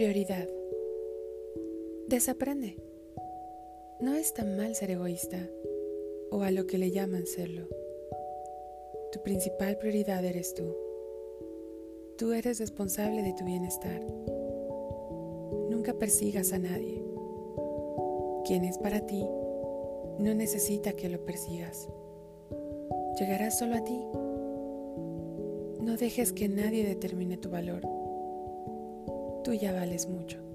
Prioridad. Desaprende. No es tan mal ser egoísta o a lo que le llaman serlo. Tu principal prioridad eres tú. Tú eres responsable de tu bienestar. Nunca persigas a nadie. Quien es para ti no necesita que lo persigas. Llegará solo a ti. No dejes que nadie determine tu valor. Tú ya vales mucho.